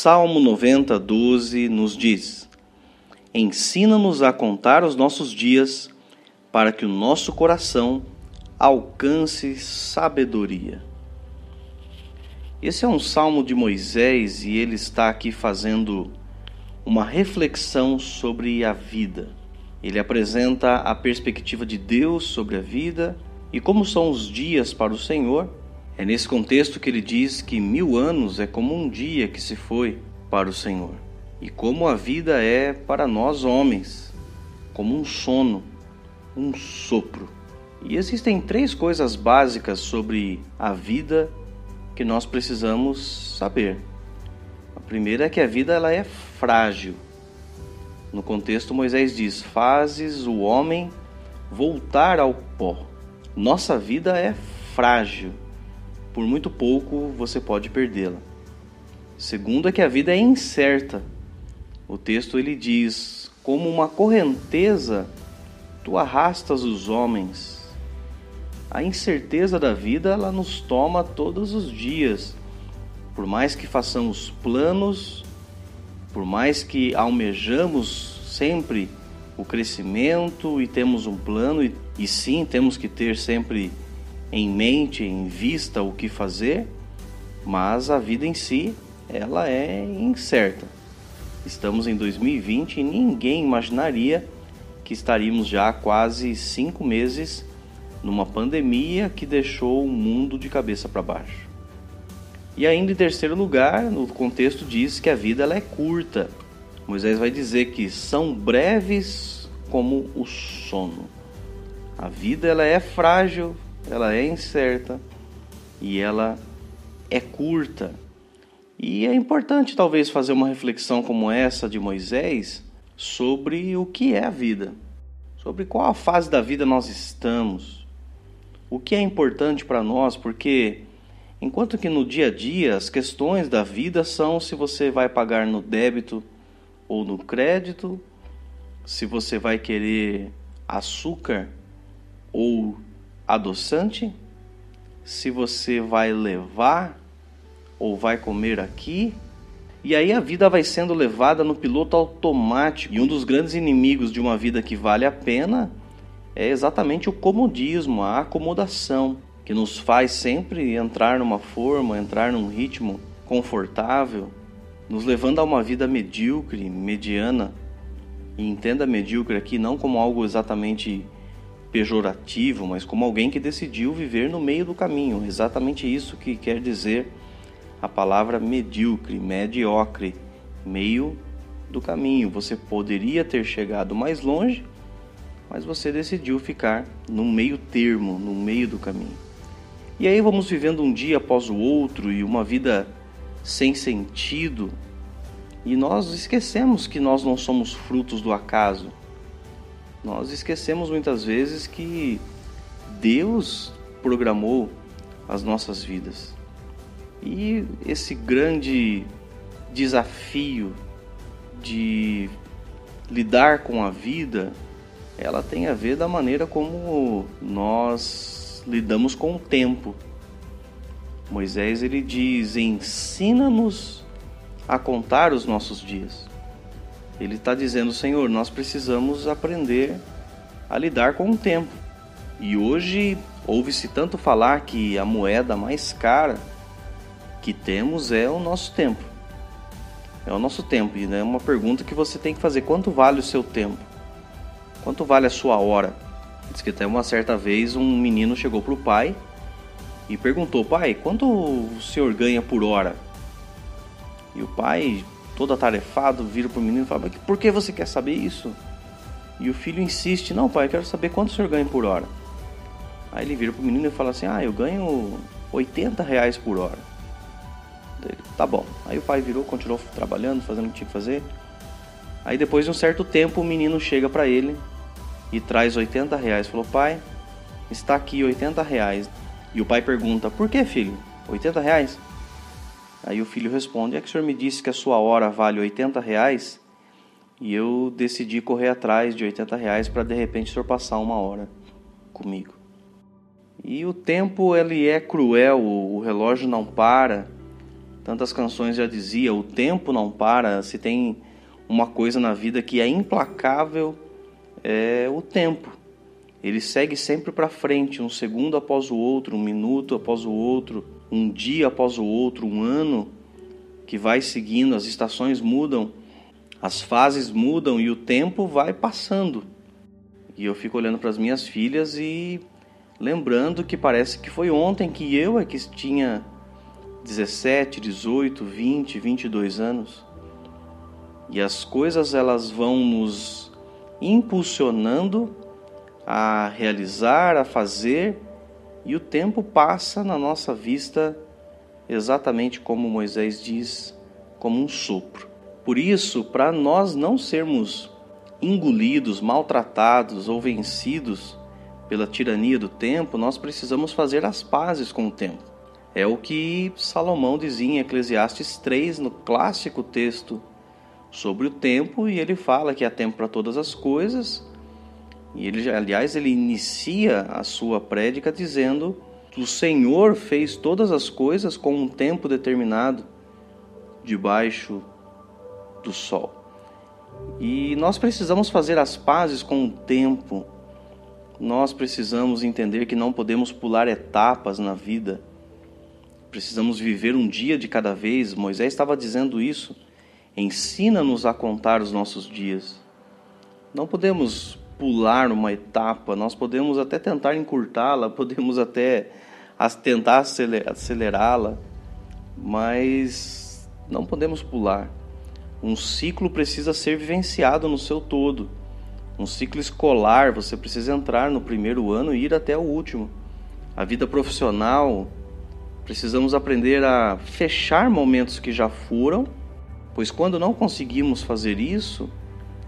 Salmo 90, 12 nos diz: Ensina-nos a contar os nossos dias, para que o nosso coração alcance sabedoria. Esse é um salmo de Moisés e ele está aqui fazendo uma reflexão sobre a vida. Ele apresenta a perspectiva de Deus sobre a vida e como são os dias para o Senhor. É nesse contexto que ele diz que mil anos é como um dia que se foi para o Senhor e como a vida é para nós homens, como um sono, um sopro. E existem três coisas básicas sobre a vida que nós precisamos saber. A primeira é que a vida ela é frágil. No contexto, Moisés diz: Fazes o homem voltar ao pó. Nossa vida é frágil. Por muito pouco você pode perdê-la. Segundo é que a vida é incerta. O texto ele diz: Como uma correnteza, tu arrastas os homens a incerteza da vida ela nos toma todos os dias. Por mais que façamos planos, por mais que almejamos sempre o crescimento e temos um plano e, e sim temos que ter sempre em mente, em vista o que fazer, mas a vida em si ela é incerta. Estamos em 2020 e ninguém imaginaria que estaríamos já há quase cinco meses numa pandemia que deixou o mundo de cabeça para baixo. E ainda em terceiro lugar, no contexto diz que a vida ela é curta. Moisés vai dizer que são breves como o sono. A vida ela é frágil, ela é incerta e ela é curta. E é importante talvez fazer uma reflexão como essa de Moisés sobre o que é a vida, sobre qual a fase da vida nós estamos o que é importante para nós, porque enquanto que no dia a dia as questões da vida são se você vai pagar no débito ou no crédito, se você vai querer açúcar ou adoçante, se você vai levar ou vai comer aqui. E aí a vida vai sendo levada no piloto automático. E um dos grandes inimigos de uma vida que vale a pena é exatamente o comodismo, a acomodação, que nos faz sempre entrar numa forma, entrar num ritmo confortável, nos levando a uma vida medíocre, mediana. E entenda medíocre aqui não como algo exatamente pejorativo, mas como alguém que decidiu viver no meio do caminho. Exatamente isso que quer dizer a palavra medíocre, mediocre, meio do caminho. Você poderia ter chegado mais longe, mas você decidiu ficar no meio termo, no meio do caminho. E aí vamos vivendo um dia após o outro e uma vida sem sentido, e nós esquecemos que nós não somos frutos do acaso. Nós esquecemos muitas vezes que Deus programou as nossas vidas. E esse grande desafio de lidar com a vida ela tem a ver da maneira como nós lidamos com o tempo. Moisés ele diz: ensina-nos a contar os nossos dias. Ele está dizendo, Senhor, nós precisamos aprender a lidar com o tempo. E hoje ouve-se tanto falar que a moeda mais cara que temos é o nosso tempo. É o nosso tempo. E é uma pergunta que você tem que fazer: quanto vale o seu tempo? Quanto vale a sua hora? Diz que até uma certa vez um menino chegou para o pai e perguntou: Pai, quanto o senhor ganha por hora? E o pai, todo atarefado, vira para o menino e fala: Por que você quer saber isso? E o filho insiste: Não, pai, eu quero saber quanto o senhor ganha por hora. Aí ele vira para o menino e fala assim: Ah, eu ganho 80 reais por hora. Ele, tá bom. Aí o pai virou, continuou trabalhando, fazendo o que tinha que fazer. Aí depois de um certo tempo o menino chega para ele e traz 80 reais. Falou, pai, está aqui 80 reais. E o pai pergunta, por que filho? 80 reais? Aí o filho responde, é que o senhor me disse que a sua hora vale 80 reais e eu decidi correr atrás de 80 reais para de repente o senhor passar uma hora comigo. E o tempo ele é cruel, o relógio não para Tantas canções já dizia, o tempo não para, se tem uma coisa na vida que é implacável, é o tempo. Ele segue sempre para frente, um segundo após o outro, um minuto após o outro, um dia após o outro, um ano que vai seguindo, as estações mudam, as fases mudam e o tempo vai passando. E eu fico olhando para as minhas filhas e lembrando que parece que foi ontem que eu é que tinha 17, 18, 20, 22 anos. E as coisas elas vão nos impulsionando a realizar, a fazer, e o tempo passa na nossa vista exatamente como Moisés diz, como um sopro. Por isso, para nós não sermos engolidos, maltratados ou vencidos pela tirania do tempo, nós precisamos fazer as pazes com o tempo. É o que Salomão dizia em Eclesiastes 3, no clássico texto sobre o tempo, e ele fala que há tempo para todas as coisas. E ele, aliás, ele inicia a sua prédica dizendo: "O Senhor fez todas as coisas com um tempo determinado debaixo do sol". E nós precisamos fazer as pazes com o tempo. Nós precisamos entender que não podemos pular etapas na vida. Precisamos viver um dia de cada vez. Moisés estava dizendo isso Ensina-nos a contar os nossos dias. Não podemos pular uma etapa, nós podemos até tentar encurtá-la, podemos até tentar acelerá-la, mas não podemos pular. Um ciclo precisa ser vivenciado no seu todo. Um ciclo escolar, você precisa entrar no primeiro ano e ir até o último. A vida profissional, precisamos aprender a fechar momentos que já foram Pois quando não conseguimos fazer isso,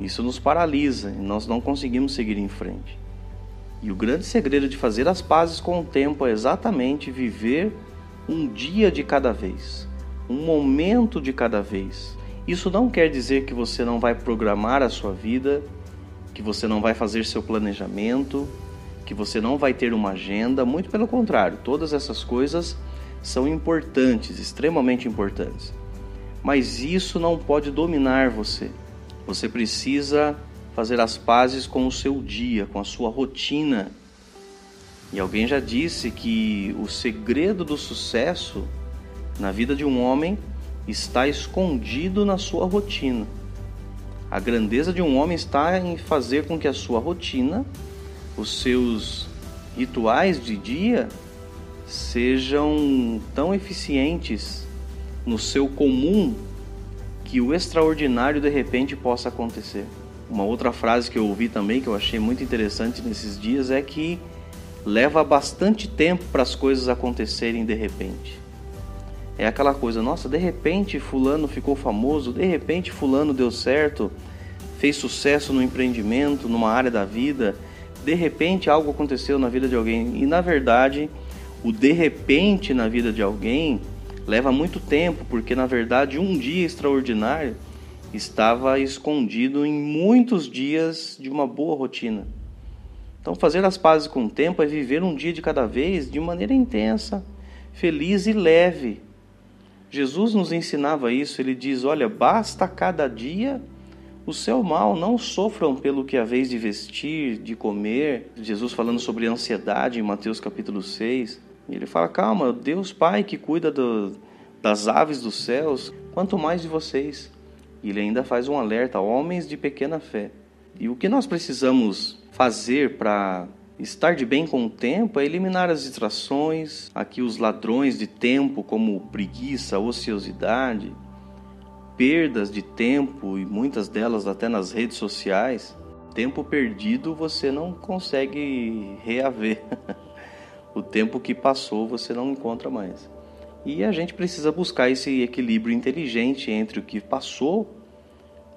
isso nos paralisa e nós não conseguimos seguir em frente. E o grande segredo de fazer as pazes com o tempo é exatamente viver um dia de cada vez, um momento de cada vez. Isso não quer dizer que você não vai programar a sua vida, que você não vai fazer seu planejamento, que você não vai ter uma agenda, muito pelo contrário, todas essas coisas são importantes, extremamente importantes mas isso não pode dominar você. Você precisa fazer as pazes com o seu dia, com a sua rotina. E alguém já disse que o segredo do sucesso na vida de um homem está escondido na sua rotina. A grandeza de um homem está em fazer com que a sua rotina, os seus rituais de dia, sejam tão eficientes no seu comum que o extraordinário de repente possa acontecer. Uma outra frase que eu ouvi também que eu achei muito interessante nesses dias é que leva bastante tempo para as coisas acontecerem de repente. É aquela coisa, nossa, de repente fulano ficou famoso, de repente fulano deu certo, fez sucesso no empreendimento, numa área da vida, de repente algo aconteceu na vida de alguém. E na verdade, o de repente na vida de alguém leva muito tempo, porque na verdade um dia extraordinário estava escondido em muitos dias de uma boa rotina. Então, fazer as pazes com o tempo é viver um dia de cada vez de maneira intensa, feliz e leve. Jesus nos ensinava isso, ele diz: Olha, basta cada dia o seu mal, não sofram pelo que haveis de vestir, de comer. Jesus falando sobre ansiedade em Mateus capítulo 6. E ele fala: calma, Deus Pai que cuida do, das aves dos céus, quanto mais de vocês. E ele ainda faz um alerta: homens de pequena fé. E o que nós precisamos fazer para estar de bem com o tempo é eliminar as distrações, aqui os ladrões de tempo, como preguiça, ociosidade, perdas de tempo e muitas delas até nas redes sociais. Tempo perdido você não consegue reaver. o tempo que passou você não encontra mais. E a gente precisa buscar esse equilíbrio inteligente entre o que passou,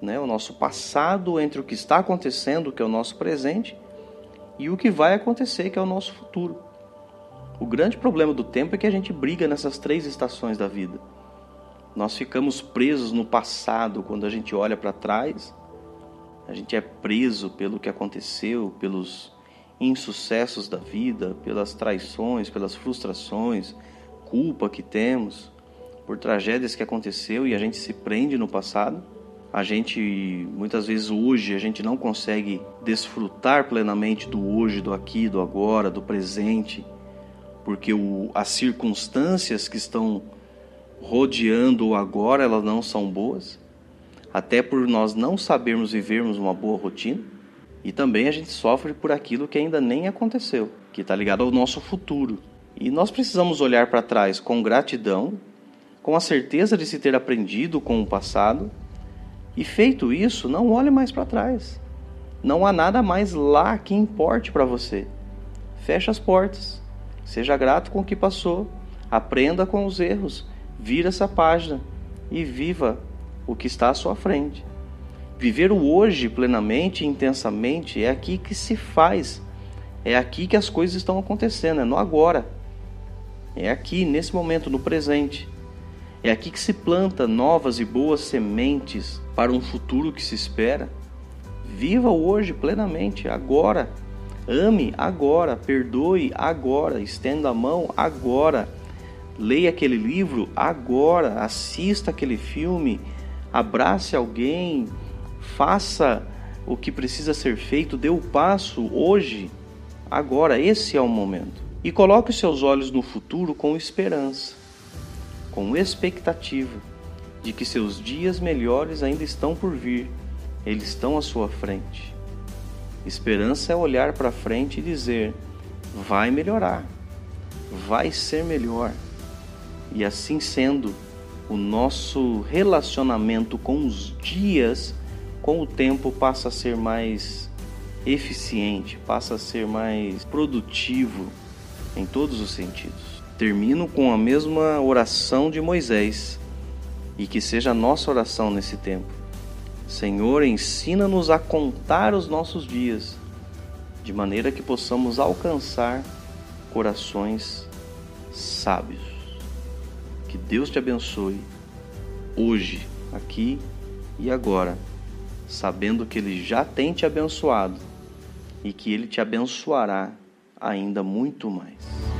né, o nosso passado, entre o que está acontecendo, que é o nosso presente, e o que vai acontecer, que é o nosso futuro. O grande problema do tempo é que a gente briga nessas três estações da vida. Nós ficamos presos no passado quando a gente olha para trás, a gente é preso pelo que aconteceu, pelos insucessos da vida, pelas traições, pelas frustrações, culpa que temos. por tragédias que aconteceu e a gente se prende no passado. A gente muitas vezes hoje a gente não consegue desfrutar plenamente do hoje, do aqui, do agora, do presente, porque o, as circunstâncias que estão rodeando o agora elas não são boas, até por nós não sabermos vivermos uma boa rotina. E também a gente sofre por aquilo que ainda nem aconteceu, que está ligado ao nosso futuro. E nós precisamos olhar para trás com gratidão, com a certeza de se ter aprendido com o passado. E feito isso, não olhe mais para trás. Não há nada mais lá que importe para você. Feche as portas. Seja grato com o que passou. Aprenda com os erros. Vira essa página e viva o que está à sua frente. Viver o hoje plenamente intensamente é aqui que se faz. É aqui que as coisas estão acontecendo, é no agora. É aqui, nesse momento, no presente. É aqui que se planta novas e boas sementes para um futuro que se espera. Viva o hoje plenamente, agora. Ame agora, perdoe agora, estenda a mão agora. Leia aquele livro agora, assista aquele filme, abrace alguém, faça o que precisa ser feito, dê o passo hoje, agora, esse é o momento. E coloque seus olhos no futuro com esperança, com expectativa de que seus dias melhores ainda estão por vir, eles estão à sua frente. Esperança é olhar para frente e dizer: vai melhorar, vai ser melhor. E assim sendo, o nosso relacionamento com os dias com o tempo passa a ser mais eficiente, passa a ser mais produtivo em todos os sentidos. Termino com a mesma oração de Moisés e que seja a nossa oração nesse tempo. Senhor, ensina-nos a contar os nossos dias, de maneira que possamos alcançar corações sábios. Que Deus te abençoe hoje, aqui e agora sabendo que Ele já tem te abençoado e que Ele te abençoará ainda muito mais.